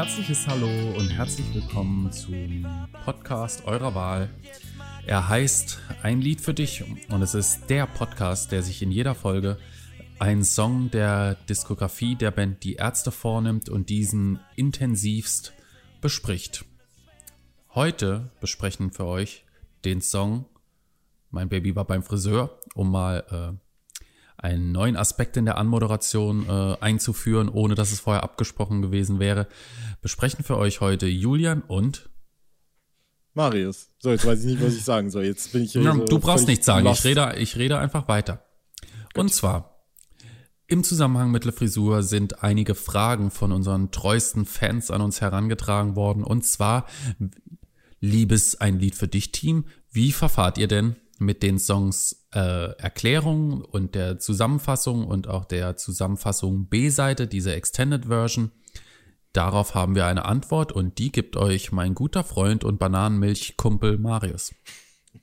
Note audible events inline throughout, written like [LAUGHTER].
herzliches Hallo und herzlich willkommen zum Podcast eurer Wahl. Er heißt Ein Lied für dich und es ist der Podcast, der sich in jeder Folge einen Song der Diskografie der Band Die Ärzte vornimmt und diesen intensivst bespricht. Heute besprechen für euch den Song Mein Baby war beim Friseur, um mal äh, einen neuen Aspekt in der Anmoderation äh, einzuführen, ohne dass es vorher abgesprochen gewesen wäre, besprechen für euch heute Julian und Marius. So, jetzt weiß ich nicht, was ich sagen soll. Jetzt bin ich hier. Ja, so du brauchst nichts sagen. lost. Ich rede, ich rede einfach weiter. Und zwar im Zusammenhang mit Le Frisur sind einige Fragen von unseren treuesten Fans an uns herangetragen worden. Und zwar, liebes Ein Lied für dich Team, wie verfahrt ihr denn mit den Songs äh, Erklärung und der Zusammenfassung und auch der Zusammenfassung B-Seite, diese Extended Version? Darauf haben wir eine Antwort und die gibt euch mein guter Freund und Bananenmilchkumpel Marius.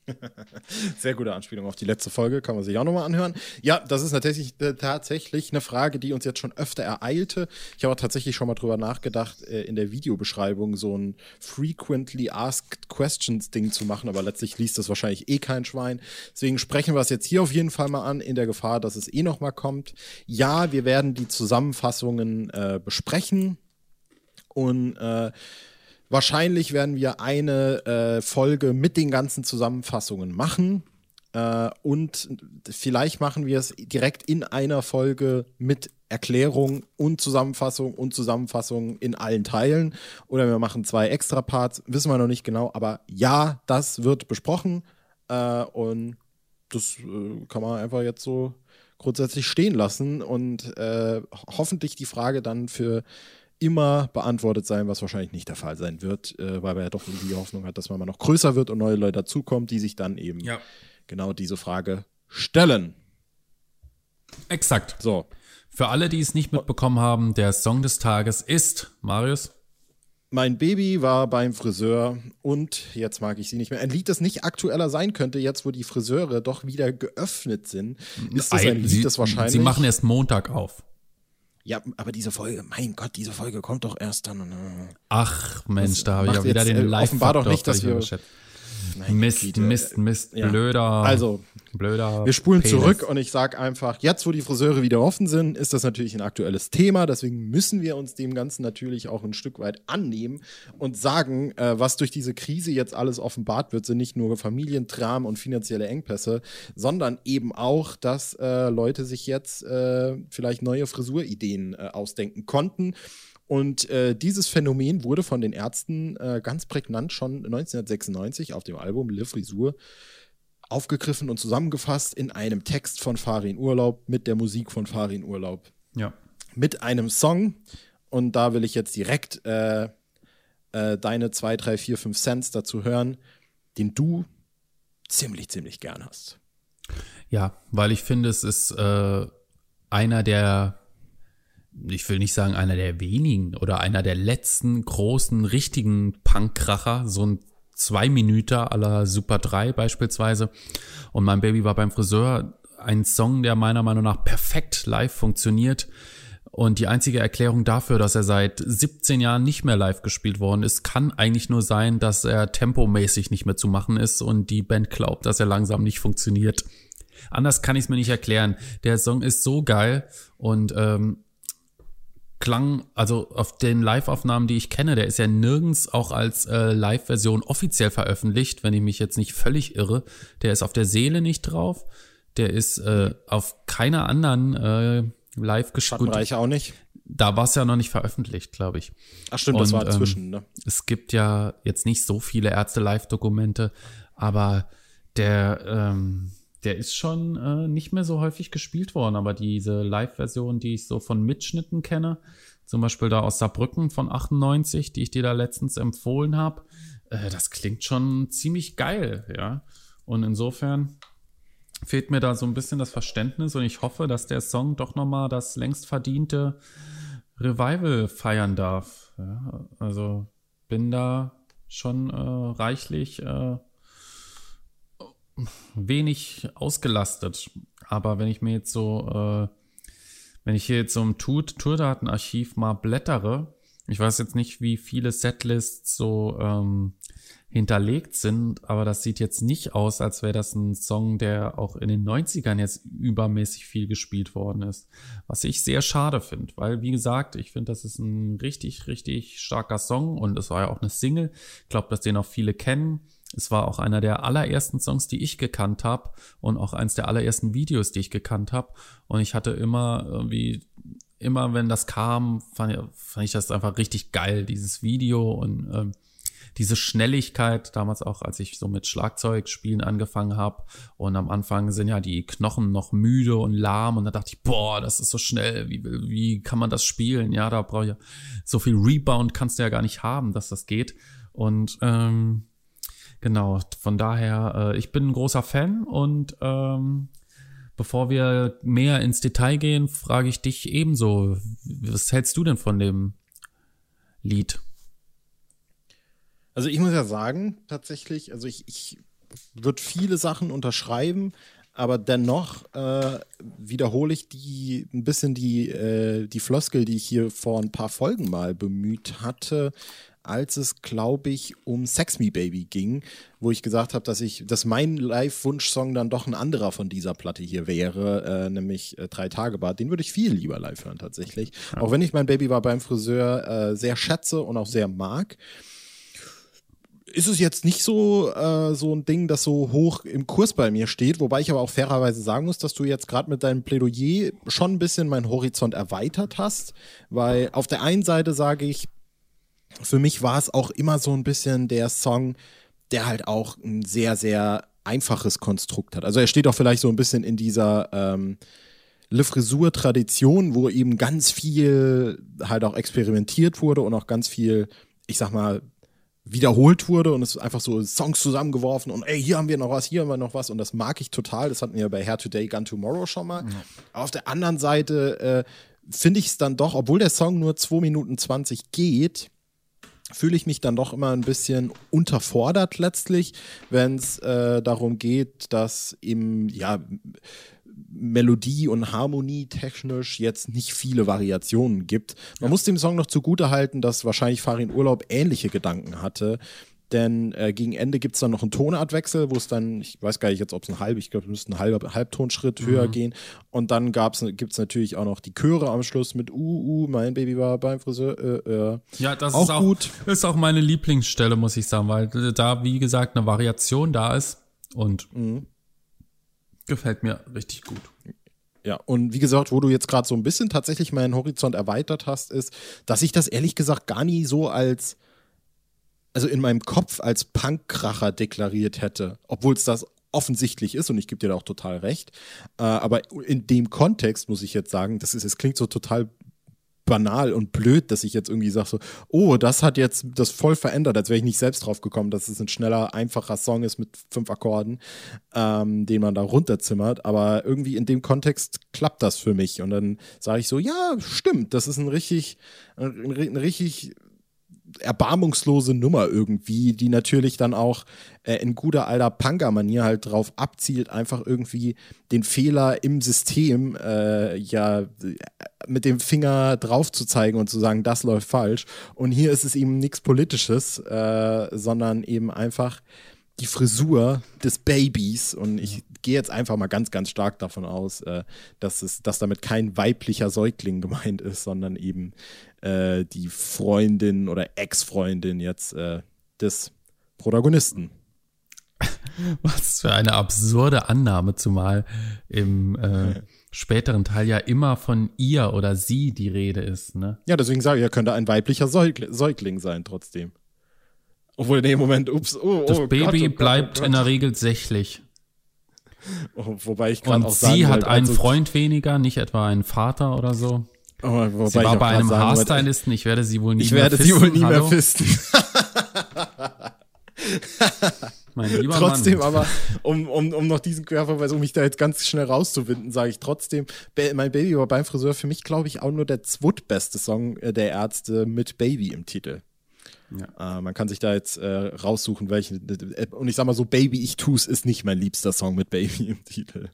[LAUGHS] Sehr gute Anspielung auf die letzte Folge, kann man sich auch nochmal anhören. Ja, das ist tatsächlich, äh, tatsächlich eine Frage, die uns jetzt schon öfter ereilte. Ich habe tatsächlich schon mal drüber nachgedacht, äh, in der Videobeschreibung so ein Frequently Asked Questions Ding zu machen, aber letztlich liest das wahrscheinlich eh kein Schwein. Deswegen sprechen wir es jetzt hier auf jeden Fall mal an, in der Gefahr, dass es eh nochmal kommt. Ja, wir werden die Zusammenfassungen äh, besprechen und äh, Wahrscheinlich werden wir eine äh, Folge mit den ganzen Zusammenfassungen machen. Äh, und vielleicht machen wir es direkt in einer Folge mit Erklärung und Zusammenfassung und Zusammenfassung in allen Teilen. Oder wir machen zwei extra Parts, wissen wir noch nicht genau. Aber ja, das wird besprochen. Äh, und das äh, kann man einfach jetzt so grundsätzlich stehen lassen und äh, hoffentlich die Frage dann für immer beantwortet sein, was wahrscheinlich nicht der Fall sein wird, äh, weil man ja doch irgendwie die Hoffnung hat, dass man mal noch größer wird und neue Leute dazukommen, die sich dann eben Ja. genau diese Frage stellen. Exakt. So, Für alle, die es nicht mitbekommen haben, der Song des Tages ist, Marius, mein Baby war beim Friseur und jetzt mag ich sie nicht mehr. Ein Lied, das nicht aktueller sein könnte, jetzt wo die Friseure doch wieder geöffnet sind, ist das ein Lied, sie, das wahrscheinlich. sie machen erst Montag auf. Ja, aber diese Folge, mein Gott, diese Folge kommt doch erst dann. äh, Ach Mensch, da habe ich ja wieder den äh, live offenbar doch nicht, dass wir- Mist, Güte. Mist, Mist, Ja. blöder. Also, blöder. Wir spulen Penis. zurück und ich sage einfach, jetzt wo die Friseure wieder offen sind, ist das natürlich ein aktuelles Thema. Deswegen müssen wir uns dem Ganzen natürlich auch ein Stück weit annehmen und sagen, äh, was durch diese Krise jetzt alles offenbart wird, sind nicht nur Familientraum und finanzielle Engpässe, sondern eben auch, dass äh, Leute sich jetzt äh, vielleicht neue Frisurideen äh, ausdenken konnten. Und äh, dieses Phänomen wurde von den Ärzten äh, ganz prägnant schon 1996 auf dem Album Le Frisur aufgegriffen und zusammengefasst in einem Text von Farin Urlaub mit der Musik von Farin Urlaub. Ja. Mit einem Song. Und da will ich jetzt direkt äh, äh, deine 2, 3, 4, 5 Cents dazu hören, den du ziemlich, ziemlich gern hast. Ja, weil ich finde, es ist äh, einer der, ich will nicht sagen einer der wenigen oder einer der letzten großen richtigen Punkkracher, so ein zwei Minüter aller Super 3 beispielsweise. Und mein Baby war beim Friseur, ein Song, der meiner Meinung nach perfekt live funktioniert. Und die einzige Erklärung dafür, dass er seit 17 Jahren nicht mehr live gespielt worden ist, kann eigentlich nur sein, dass er tempomäßig nicht mehr zu machen ist und die Band glaubt, dass er langsam nicht funktioniert. Anders kann ich es mir nicht erklären. Der Song ist so geil und ähm, klang, also auf den Live-Aufnahmen, die ich kenne, der ist ja nirgends auch als äh, Live-Version offiziell veröffentlicht, wenn ich mich jetzt nicht völlig irre. Der ist auf der Seele nicht drauf. Der ist äh, auf keiner anderen äh, live gespielt. Schattenreich auch nicht. Da war es ja noch nicht veröffentlicht, glaube ich. Ach stimmt, das Und, war ähm, zwischen, ne? Es gibt ja jetzt nicht so viele Ärzte-Live-Dokumente, aber der, ähm, der ist schon äh, nicht mehr so häufig gespielt worden. Aber diese Live-Version, die ich so von Mitschnitten kenne, zum Beispiel da aus Saarbrücken von 98, die ich dir da letztens empfohlen habe, äh, das klingt schon ziemlich geil, ja. Und insofern fehlt mir da so ein bisschen das Verständnis und ich hoffe, dass der Song doch nochmal das längst verdiente Revival feiern darf. Ja, also bin da schon äh, reichlich äh, wenig ausgelastet. Aber wenn ich mir jetzt so, äh, wenn ich hier jetzt so im Tour Tourdatenarchiv mal blättere, Ich weiß jetzt nicht, wie viele Setlists so ähm, hinterlegt sind, aber das sieht jetzt nicht aus, als wäre das ein Song, der auch in den 90ern jetzt übermäßig viel gespielt worden ist. Was ich sehr schade finde, weil, wie gesagt, ich finde, das ist ein richtig, richtig starker Song und es war ja auch eine Single. Ich glaube, dass den auch viele kennen. Es war auch einer der allerersten Songs, die ich gekannt habe und auch eins der allerersten Videos, die ich gekannt habe. Und ich hatte immer irgendwie, immer wenn das kam, fand, fand ich das einfach richtig geil, dieses Video und ähm, diese Schnelligkeit, damals auch, als ich so mit Schlagzeugspielen angefangen habe. Und am Anfang sind ja die Knochen noch müde und lahm. Und da dachte ich, boah, das ist so schnell. Wie, wie kann man das spielen? Ja, da brauche ich ja so viel Rebound kannst du ja gar nicht haben, dass das geht. Und ähm, Genau, von daher, äh, ich bin ein großer Fan und ähm, bevor wir mehr ins Detail gehen, frage ich dich ebenso, was hältst du denn von dem Lied? Also ich muss ja sagen, tatsächlich, also ich, ich würde viele Sachen unterschreiben, aber dennoch äh, wiederhole ich die ein bisschen die, äh, die Floskel, die ich hier vor ein paar Folgen mal bemüht hatte als es, glaube ich, um Sex Me Baby ging, wo ich gesagt habe, dass ich, dass mein Live-Wunsch-Song dann doch ein anderer von dieser Platte hier wäre, äh, nämlich äh, Drei Tage Bad. Den würde ich viel lieber live hören, tatsächlich. Ja. Auch wenn ich mein Baby war beim Friseur äh, sehr schätze und auch sehr mag ist es jetzt nicht so, äh, so ein Ding, das so hoch im Kurs bei mir steht, wobei ich aber auch fairerweise sagen muss, dass du jetzt gerade mit deinem Plädoyer schon ein bisschen meinen Horizont erweitert hast, weil auf der einen Seite sage ich, für mich war es auch immer so ein bisschen der Song, der halt auch ein sehr, sehr einfaches Konstrukt hat. Also er steht auch vielleicht so ein bisschen in dieser ähm, Le Frisur-Tradition, wo eben ganz viel halt auch experimentiert wurde und auch ganz viel, ich sag mal, wiederholt wurde und es ist einfach so Songs zusammengeworfen und ey, hier haben wir noch was, hier haben wir noch was und das mag ich total. Das hatten wir bei Hair Today, Gun Tomorrow schon mal. Mhm. Auf der anderen Seite äh, finde ich es dann doch, obwohl der Song nur 2 Minuten 20 geht, fühle ich mich dann doch immer ein bisschen unterfordert letztlich, wenn es äh, darum geht, dass eben, ja, Melodie und Harmonie technisch jetzt nicht viele Variationen gibt. Man ja. muss dem Song noch zugute halten, dass wahrscheinlich Farin Urlaub ähnliche Gedanken hatte, denn äh, gegen Ende gibt es dann noch einen Tonartwechsel, wo es dann, ich weiß gar nicht jetzt, ob es ein halb, ich glaube, es müsste ein halber Halbtonschritt mhm. höher gehen. Und dann gibt es natürlich auch noch die Chöre am Schluss mit Uh, uh, mein Baby war beim Friseur. Äh, äh. Ja, das auch ist auch gut. Ist auch meine Lieblingsstelle, muss ich sagen, weil da, wie gesagt, eine Variation da ist und mhm. gefällt mir richtig gut. Ja, und wie gesagt, wo du jetzt gerade so ein bisschen tatsächlich meinen Horizont erweitert hast, ist, dass ich das ehrlich gesagt gar nie so als also in meinem Kopf als Punkkracher deklariert hätte, obwohl es das offensichtlich ist und ich gebe dir da auch total recht. Äh, aber in dem Kontext muss ich jetzt sagen, das ist, es klingt so total banal und blöd, dass ich jetzt irgendwie sage so, oh, das hat jetzt das voll verändert, als wäre ich nicht selbst drauf gekommen, dass es ein schneller, einfacher Song ist mit fünf Akkorden, ähm, den man da runterzimmert. Aber irgendwie in dem Kontext klappt das für mich. Und dann sage ich so, ja, stimmt, das ist ein richtig, ein, ein richtig erbarmungslose Nummer irgendwie, die natürlich dann auch äh, in guter alter Panga-Manier halt drauf abzielt, einfach irgendwie den Fehler im System äh, ja mit dem Finger drauf zu zeigen und zu sagen, das läuft falsch. Und hier ist es eben nichts Politisches, äh, sondern eben einfach die Frisur des Babys und ich gehe jetzt einfach mal ganz, ganz stark davon aus, äh, dass es, dass damit kein weiblicher Säugling gemeint ist, sondern eben äh, die Freundin oder Ex-Freundin jetzt äh, des Protagonisten. [LAUGHS] Was für eine absurde Annahme, zumal im äh, späteren Teil ja immer von ihr oder sie die Rede ist. Ne? Ja, deswegen sage ich, er könnte ein weiblicher Säugling, Säugling sein trotzdem. Obwohl in dem Moment, ups, oh, oh Das Baby Gott, oh Gott, bleibt oh in der Regel sächlich. Oh, wobei ich gerade auch sagen sie hat einen also, Freund weniger, nicht etwa einen Vater oder so. Oh, sie war bei einem Haarstylisten, ich werde sie wohl nie mehr fisten. Ich werde sie wohl nie Hallo? mehr fisten. [LAUGHS] mein lieber trotzdem Mann. aber, um, um, um noch diesen Querverweis, um mich da jetzt ganz schnell rauszuwinden, sage ich trotzdem, mein Baby war beim Friseur für mich, glaube ich, auch nur der zweitbeste Song äh, der Ärzte mit Baby im Titel. Ja. Äh, man kann sich da jetzt äh, raussuchen, welchen. Und ich sag mal so, Baby, ich tu's ist nicht mein liebster Song mit Baby im Titel.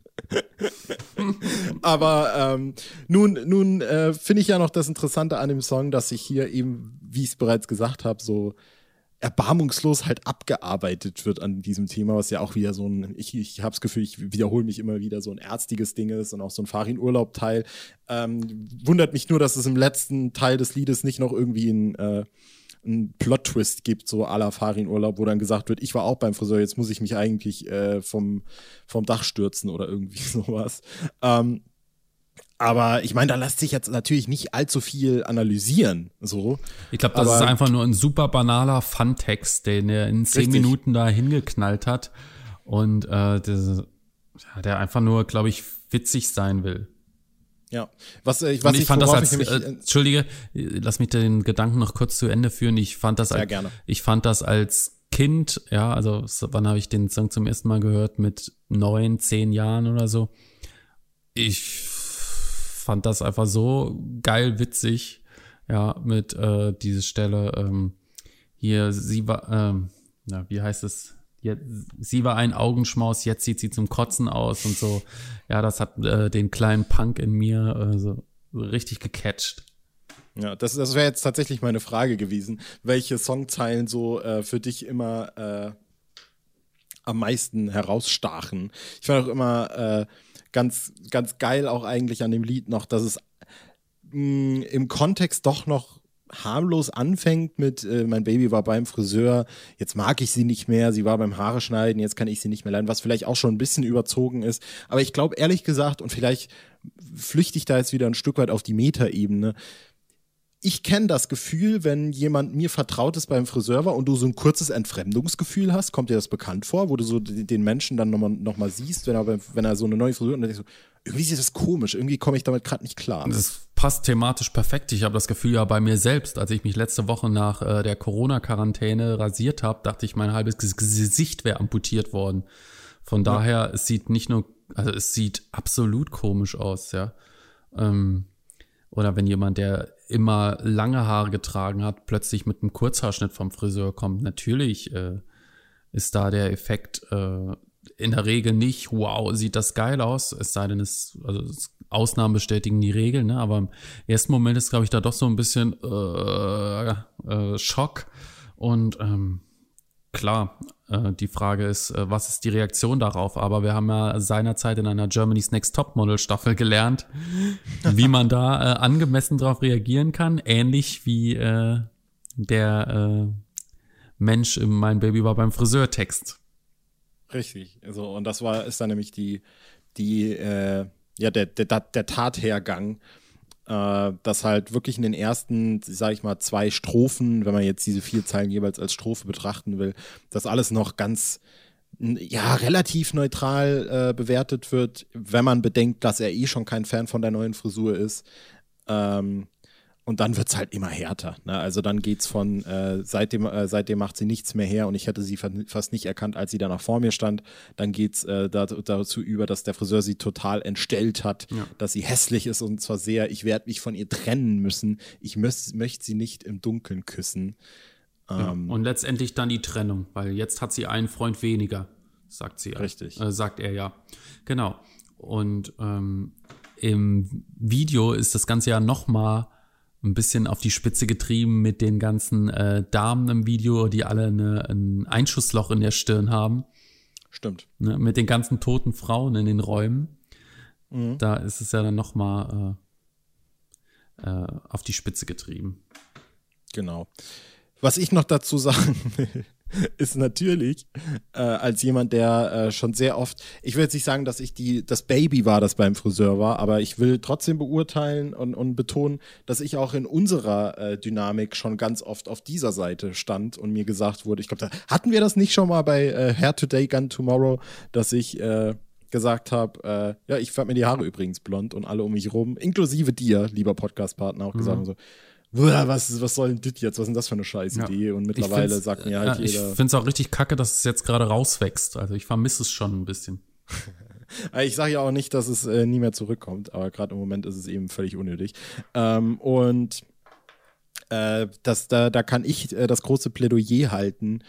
Aber ähm, nun, nun äh, finde ich ja noch das Interessante an dem Song, dass sich hier eben, wie ich es bereits gesagt habe, so erbarmungslos halt abgearbeitet wird an diesem Thema, was ja auch wieder so ein, ich, ich habe das Gefühl, ich wiederhole mich immer wieder, so ein ärztiges Ding ist und auch so ein Farin-Urlaub-Teil. Ähm, wundert mich nur, dass es im letzten Teil des Liedes nicht noch irgendwie ein, äh, ein Plot-Twist gibt, so à la Farin-Urlaub, wo dann gesagt wird, ich war auch beim Friseur, jetzt muss ich mich eigentlich äh, vom, vom Dach stürzen oder irgendwie [LAUGHS] sowas. Ähm, aber ich meine, da lässt sich jetzt natürlich nicht allzu viel analysieren. So. Ich glaube, das Aber ist einfach nur ein super banaler Fun-Text, den er in zehn richtig. Minuten da hingeknallt hat. Und äh, das, ja, der einfach nur, glaube ich, witzig sein will. Ja, was, äh, was Und ich, ich fand das als, ich äh, Entschuldige, lass mich den Gedanken noch kurz zu Ende führen. Ich fand das, als, ich fand das als Kind, ja, also wann habe ich den Song zum ersten Mal gehört? Mit neun, zehn Jahren oder so. Ich fand das einfach so geil witzig. Ja, mit äh, diese Stelle ähm, hier, sie war, ähm, na, wie heißt es? Jetzt, sie war ein Augenschmaus, jetzt sieht sie zum Kotzen aus und so. Ja, das hat äh, den kleinen Punk in mir äh, so richtig gecatcht. Ja, das, das wäre jetzt tatsächlich meine Frage gewesen. Welche Songzeilen so äh, für dich immer äh, am meisten herausstachen? Ich fand auch immer äh, ganz, ganz geil auch eigentlich an dem Lied noch, dass es mh, mm, im Kontext doch noch harmlos anfängt mit äh, mein Baby war beim Friseur, jetzt mag ich sie nicht mehr, sie war beim Haare schneiden, jetzt kann ich sie nicht mehr leiden, was vielleicht auch schon ein bisschen überzogen ist, aber ich glaube ehrlich gesagt und vielleicht flüchte ich da jetzt wieder ein Stück weit auf die Metaebene, ich kenne das Gefühl, wenn jemand mir vertraut ist beim Friseur war und du so ein kurzes Entfremdungsgefühl hast, kommt dir das bekannt vor, wo du so den Menschen dann nochmal noch mal siehst, wenn er, wenn er so eine neue Frisur hat und dann denkst du, irgendwie ist das komisch, irgendwie komme ich damit gerade nicht klar. Das passt thematisch perfekt. Ich habe das Gefühl ja bei mir selbst, als ich mich letzte Woche nach äh, der Corona-Quarantäne rasiert habe, dachte ich, mein halbes Gesicht wäre amputiert worden. Von ja. daher, es sieht nicht nur, also es sieht absolut komisch aus, ja. Ähm, oder wenn jemand, der immer lange Haare getragen hat, plötzlich mit einem Kurzhaarschnitt vom Friseur kommt, natürlich äh, ist da der Effekt äh, in der Regel nicht, wow, sieht das geil aus, es sei denn, es, also Ausnahmen bestätigen die Regeln, ne? aber im ersten Moment ist, glaube ich, da doch so ein bisschen äh, äh, Schock. Und ähm, klar, äh, die Frage ist, äh, was ist die Reaktion darauf? Aber wir haben ja seinerzeit in einer Germany's Next Topmodel Staffel gelernt, [LAUGHS] wie man da äh, angemessen darauf reagieren kann, ähnlich wie äh, der äh, Mensch im Mein Baby war beim Friseur-Text. Richtig. Also, und das war, ist dann nämlich die, die, äh, ja, der, der, der Tathergang äh, dass halt wirklich in den ersten, sag ich mal, zwei Strophen, wenn man jetzt diese vier Zeilen jeweils als Strophe betrachten will, dass alles noch ganz ja, relativ neutral äh, bewertet wird, wenn man bedenkt, dass er eh schon kein Fan von der neuen Frisur ist. Ähm, und dann wird es halt immer härter. Ne? Also dann geht es von, äh, seitdem, äh, seitdem macht sie nichts mehr her und ich hätte sie fast nicht erkannt, als sie danach vor mir stand. Dann geht es äh, dazu über, dass der Friseur sie total entstellt hat, ja. dass sie hässlich ist und zwar sehr, ich werde mich von ihr trennen müssen. Ich möchte sie nicht im Dunkeln küssen. Ähm, ja. Und letztendlich dann die Trennung, weil jetzt hat sie einen Freund weniger, sagt sie. Richtig. Äh, sagt er ja. Genau. Und ähm, im Video ist das Ganze ja noch mal ein bisschen auf die Spitze getrieben mit den ganzen äh, Damen im Video, die alle eine, ein Einschussloch in der Stirn haben. Stimmt. Ne, mit den ganzen toten Frauen in den Räumen. Mhm. Da ist es ja dann nochmal äh, äh, auf die Spitze getrieben. Genau. Was ich noch dazu sagen [LAUGHS] will, [LAUGHS] ist natürlich äh, als jemand, der äh, schon sehr oft, ich will jetzt nicht sagen, dass ich die, das Baby war, das beim Friseur war, aber ich will trotzdem beurteilen und, und betonen, dass ich auch in unserer äh, Dynamik schon ganz oft auf dieser Seite stand und mir gesagt wurde, ich glaube, da hatten wir das nicht schon mal bei äh, Hair Today, Gun Tomorrow, dass ich äh, gesagt habe, äh, ja, ich färbe mir die Haare übrigens blond und alle um mich rum, inklusive dir, lieber Podcastpartner, auch gesagt mhm. haben so, was, was soll denn das jetzt? Was ist denn das für eine scheiß Idee? Ja. Und mittlerweile sagt mir halt ja, jeder. Ich finde es auch richtig kacke, dass es jetzt gerade rauswächst. Also ich vermisse es schon ein bisschen. [LAUGHS] ich sage ja auch nicht, dass es äh, nie mehr zurückkommt, aber gerade im Moment ist es eben völlig unnötig. Ähm, und äh, das, da, da kann ich äh, das große Plädoyer halten,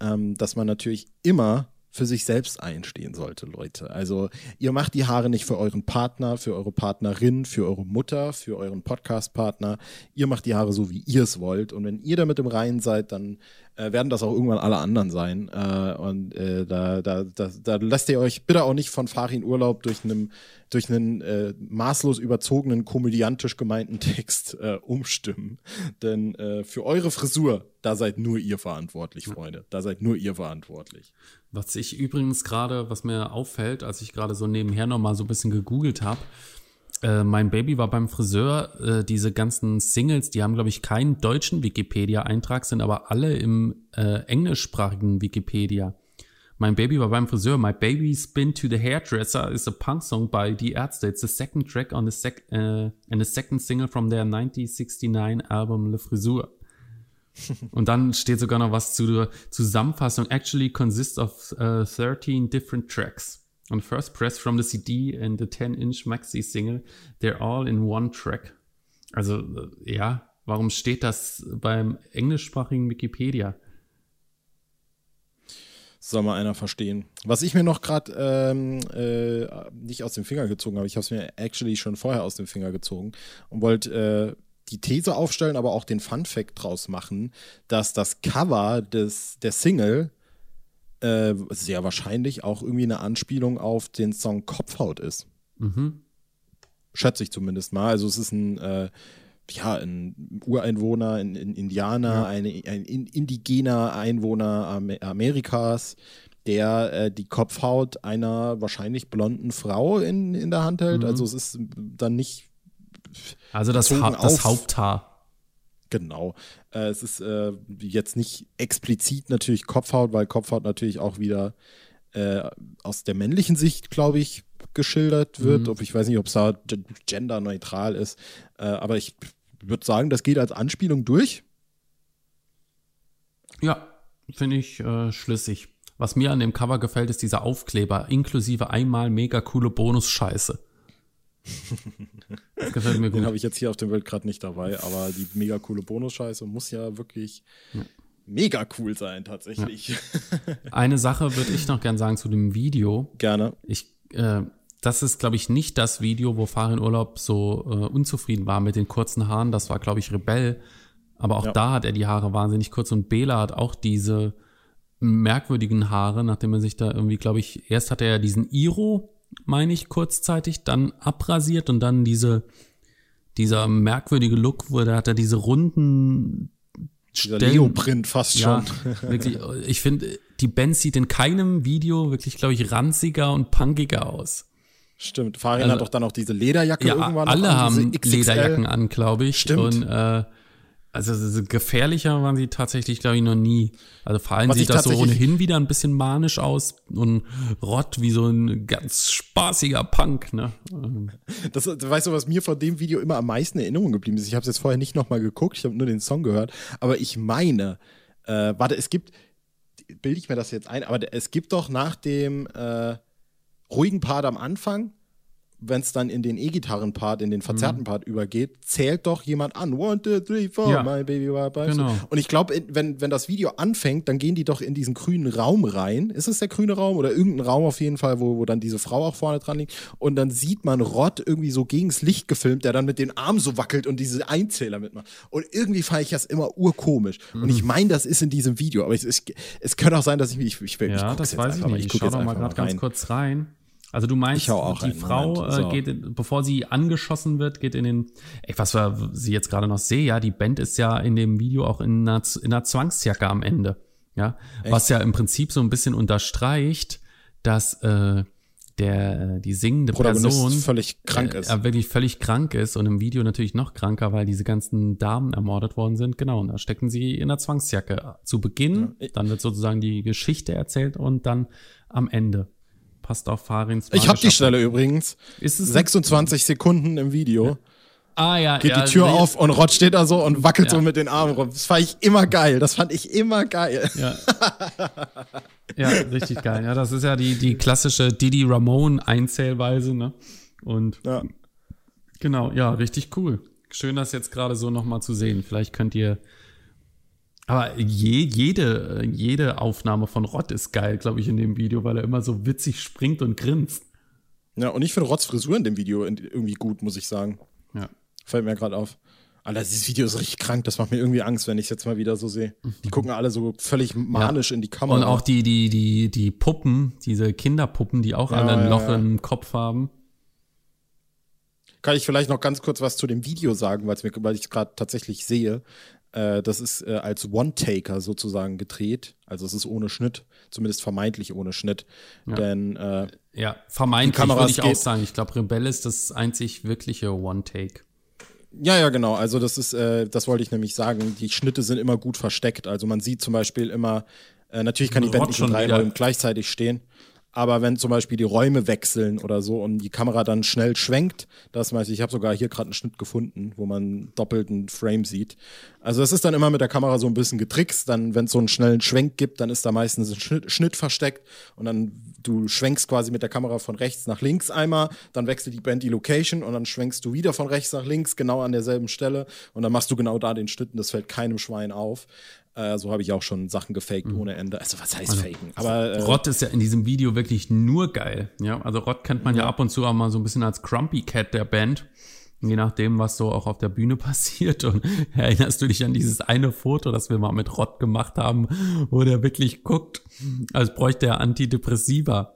ähm, dass man natürlich immer für sich selbst einstehen sollte, Leute. Also ihr macht die Haare nicht für euren Partner, für eure Partnerin, für eure Mutter, für euren Podcast-Partner. Ihr macht die Haare so, wie ihr es wollt. Und wenn ihr damit im Reinen seid, dann äh, werden das auch irgendwann alle anderen sein. Äh, und äh, da, da, da, da lasst ihr euch bitte auch nicht von Farin Urlaub durch einen durch einen äh, maßlos überzogenen, komödiantisch gemeinten [LAUGHS] Text äh, umstimmen. Denn äh, für eure Frisur, da seid nur ihr verantwortlich, Freunde. Da seid nur ihr verantwortlich. Was ich übrigens gerade, was mir auffällt, als ich gerade so nebenher nochmal so ein bisschen gegoogelt habe, äh, mein Baby war beim Friseur. Äh, diese ganzen Singles, die haben, glaube ich, keinen deutschen Wikipedia-Eintrag, sind aber alle im äh, englischsprachigen Wikipedia. Mein Baby war beim Friseur. My Baby's Been to the Hairdresser is a punk song by Die Ärzte. It's the second track on the sec uh, and the second single from their 1969 album Le Frisur. [LAUGHS] Und dann steht sogar noch was zu der Zusammenfassung. Actually consists of uh, 13 different tracks. On first press from the CD and the 10-inch maxi single, they're all in one track. Also äh, ja, warum steht das beim englischsprachigen Wikipedia? soll mal einer verstehen. Was ich mir noch gerade ähm, äh, nicht aus dem Finger gezogen habe, ich habe es mir actually schon vorher aus dem Finger gezogen und wollte äh, die These aufstellen, aber auch den Fun Fact draus machen, dass das Cover des, der Single äh, sehr wahrscheinlich auch irgendwie eine Anspielung auf den Song Kopfhaut ist. Mhm. Schätze ich zumindest mal. Also es ist ein äh, ja, ein Ureinwohner, ein, ein Indianer, ja. eine, ein indigener Einwohner Amerikas, der äh, die Kopfhaut einer wahrscheinlich blonden Frau in, in der Hand hält. Mhm. Also es ist dann nicht. Also das, ha das Haupthaar. Genau. Äh, es ist äh, jetzt nicht explizit natürlich Kopfhaut, weil Kopfhaut natürlich auch wieder äh, aus der männlichen Sicht, glaube ich, geschildert wird. Mhm. Ob ich weiß nicht, ob es da genderneutral ist. Äh, aber ich würde sagen, das geht als Anspielung durch. Ja, finde ich äh, schlüssig. Was mir an dem Cover gefällt, ist dieser Aufkleber, inklusive einmal mega coole Bonus-Scheiße. Das gefällt mir [LAUGHS] gut. Den habe ich jetzt hier auf dem Bild gerade nicht dabei, aber die mega coole Bonus-Scheiße muss ja wirklich ja. mega cool sein, tatsächlich. Ja. Eine Sache würde ich noch gern sagen zu dem Video. Gerne. Ich, äh, das ist, glaube ich, nicht das Video, wo Farin Urlaub so äh, unzufrieden war mit den kurzen Haaren. Das war, glaube ich, Rebell. Aber auch ja. da hat er die Haare wahnsinnig kurz und Bela hat auch diese merkwürdigen Haare, nachdem er sich da irgendwie, glaube ich, erst hatte er diesen Iro, meine ich, kurzzeitig, dann abrasiert und dann diese, dieser merkwürdige Look, wo da hat er diese runden Leo-Print fast ja, schon. [LAUGHS] wirklich, ich finde, die Band sieht in keinem Video wirklich, glaube ich, ranziger und punkiger aus. Stimmt. Farin also, hat doch dann auch diese Lederjacke ja, irgendwann alle an, haben Lederjacken an, glaube ich. Stimmt. Und äh, also gefährlicher waren sie tatsächlich, glaube ich, noch nie. Also vor allem Was sieht das so ohnehin wieder ein bisschen manisch aus und Rott wie so ein ganz spaßiger Punk, ne? [LAUGHS] Das, weißt du, was mir von dem Video immer am meisten in Erinnerung geblieben ist? Ich habe es jetzt vorher nicht nochmal geguckt, ich habe nur den Song gehört, aber ich meine, äh, warte, es gibt, bilde ich mir das jetzt ein, aber es gibt doch nach dem äh, ruhigen Part am Anfang, wenn es dann in den E-Gitarren-Part, in den verzerrten mhm. Part übergeht, zählt doch jemand an. One, two, three, four, ja. my baby war genau. Und ich glaube, wenn, wenn das Video anfängt, dann gehen die doch in diesen grünen Raum rein. Ist es der grüne Raum oder irgendein Raum auf jeden Fall, wo, wo dann diese Frau auch vorne dran liegt? Und dann sieht man Rott irgendwie so gegens Licht gefilmt, der dann mit den Armen so wackelt und diese Einzähler mitmacht. Und irgendwie fand ich das immer urkomisch. Mhm. Und ich meine, das ist in diesem Video. Aber es, es, es könnte auch sein, dass ich mich. Ich, ich, ich, ja, das weiß ich nicht. Ich, ich schau doch mal gerade ganz kurz rein. Also du meinst, die Frau äh, so. geht, in, bevor sie angeschossen wird, geht in den, ey, was wir sie jetzt gerade noch sehe, ja, die Band ist ja in dem Video auch in einer, in einer Zwangsjacke am Ende, ja, Echt? was ja im Prinzip so ein bisschen unterstreicht, dass äh, der die singende Person völlig krank ist, äh, wirklich völlig krank ist und im Video natürlich noch kranker, weil diese ganzen Damen ermordet worden sind. Genau, und da stecken sie in der Zwangsjacke zu Beginn, ja. dann wird sozusagen die Geschichte erzählt und dann am Ende passt auf Farins. Ich habe die Stelle übrigens. Ist es 26 Sekunden im Video. Ja. Ah ja, geht ja, die Tür auf und Rod steht da so und wackelt ja. so mit den Armen rum. Das fand ich immer geil. Das fand ich immer geil. Ja, ja richtig geil. Ja, das ist ja die, die klassische Didi Ramone Einzählweise, ne? Und ja. genau, ja, richtig cool. schön, das jetzt gerade so nochmal zu sehen. Vielleicht könnt ihr. Aber je, jede, jede Aufnahme von Rott ist geil, glaube ich, in dem Video, weil er immer so witzig springt und grinst. Ja, und ich finde Rotts Frisur in dem Video irgendwie gut, muss ich sagen. Ja. Fällt mir gerade auf. Alter, dieses Video ist richtig krank. Das macht mir irgendwie Angst, wenn ich es jetzt mal wieder so sehe. Die gucken alle so völlig manisch ja. in die Kamera. Und auch die, die, die, die Puppen, diese Kinderpuppen, die auch ja, alle ein Loch ja, im Kopf haben. Kann ich vielleicht noch ganz kurz was zu dem Video sagen, weil ich es gerade tatsächlich sehe. Äh, das ist äh, als One-Taker sozusagen gedreht. Also es ist ohne Schnitt, zumindest vermeintlich ohne Schnitt. Denn äh, ja, vermeintlich würde ich auch sagen. Ich glaube, Rebell ist das einzig wirkliche One-Take. Ja, ja, genau. Also das ist, äh, das wollte ich nämlich sagen. Die Schnitte sind immer gut versteckt. Also man sieht zum Beispiel immer, äh, natürlich kann die Band nicht in drei Räumen gleichzeitig stehen. Aber wenn zum Beispiel die Räume wechseln oder so und die Kamera dann schnell schwenkt, das weiß ich, ich habe sogar hier gerade einen Schnitt gefunden, wo man doppelten Frame sieht. Also es ist dann immer mit der Kamera so ein bisschen getrickst. Dann, wenn es so einen schnellen Schwenk gibt, dann ist da meistens ein Schnitt, Schnitt, versteckt und dann du schwenkst quasi mit der Kamera von rechts nach links einmal, dann wechselt die Band die Location und dann schwenkst du wieder von rechts nach links, genau an derselben Stelle und dann machst du genau da den Schnitt und das fällt keinem Schwein auf. Äh, so habe ich auch schon Sachen gefaked mhm. ohne Ende. Also was heißt also, faken? Aber äh, Rott ist ja in diesem Video wirklich nur geil. Ja, also Rott kennt man ja. ja ab und zu auch mal so ein bisschen als Crumpy Cat der Band. Je nachdem, was so auch auf der Bühne [LAUGHS] passiert. Und erinnerst du dich an dieses eine Foto, das wir mal mit Rott gemacht haben, wo der wirklich guckt, als bräuchte er Antidepressiva.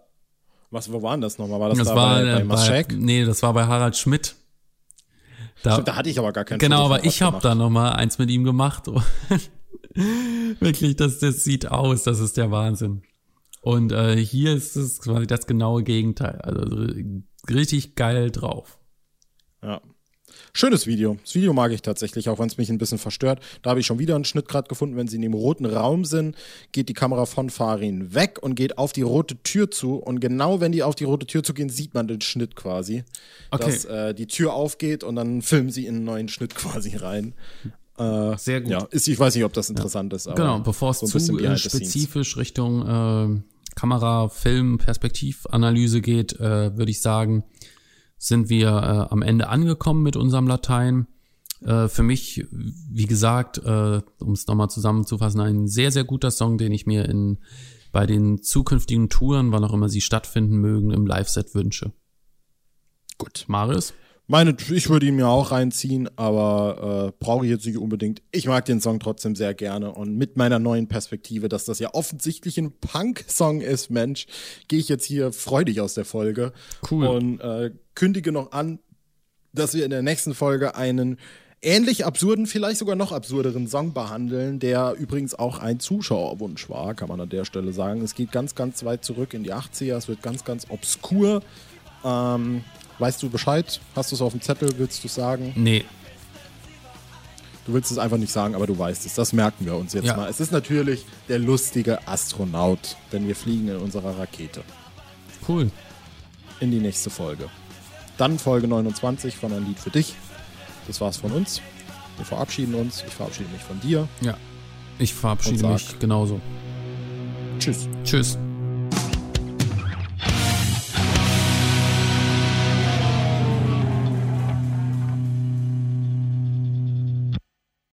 Was, wo waren das nochmal? War das, das da war bei, bei, bei Nee, das war bei Harald Schmidt. Da, Stimmt, da hatte ich aber gar kein Genau, aber ich habe da nochmal eins mit ihm gemacht. [LAUGHS] [LAUGHS] Wirklich, das, das sieht aus, das ist der Wahnsinn. Und äh, hier ist es quasi das genaue Gegenteil. Also richtig geil drauf. Ja. Schönes Video. Das Video mag ich tatsächlich, auch wenn es mich ein bisschen verstört. Da habe ich schon wieder einen Schnitt gerade gefunden. Wenn sie in dem roten Raum sind, geht die Kamera von Farin weg und geht auf die rote Tür zu. Und genau wenn die auf die rote Tür zu gehen, sieht man den Schnitt quasi. Okay. Dass äh, die Tür aufgeht und dann filmen sie in einen neuen Schnitt [LAUGHS] quasi rein. Äh, Sehr gut. Ja, ist, ich weiß nicht, ob das interessant ja. ist. Aber genau, bevor es so zu äh, spezifisch Richtung äh, Kamera, Film, Perspektivanalyse geht, äh, würde ich sagen, sind wir äh, am Ende angekommen mit unserem Latein. Äh, für mich, wie gesagt, äh, um es nochmal zusammenzufassen, ein sehr, sehr guter Song, den ich mir in bei den zukünftigen Touren, wann auch immer sie stattfinden mögen, im Live-Set wünsche. Gut. Marius? Meine, ich würde ihn mir auch reinziehen, aber äh, brauche ich jetzt nicht unbedingt. Ich mag den Song trotzdem sehr gerne und mit meiner neuen Perspektive, dass das ja offensichtlich ein Punk-Song ist, Mensch, gehe ich jetzt hier freudig aus der Folge. Cool. Und äh, kündige noch an, dass wir in der nächsten Folge einen ähnlich absurden, vielleicht sogar noch absurderen Song behandeln, der übrigens auch ein Zuschauerwunsch war, kann man an der Stelle sagen. Es geht ganz, ganz weit zurück in die 80er, es wird ganz, ganz obskur. Ähm, Weißt du Bescheid? Hast du es auf dem Zettel? Willst du es sagen? Nee. Du willst es einfach nicht sagen, aber du weißt es. Das merken wir uns jetzt ja. mal. Es ist natürlich der lustige Astronaut, denn wir fliegen in unserer Rakete. Cool. In die nächste Folge. Dann Folge 29 von Ein Lied für dich. Das war's von uns. Wir verabschieden uns. Ich verabschiede mich von dir. Ja. Ich verabschiede mich genauso. Tschüss. Tschüss.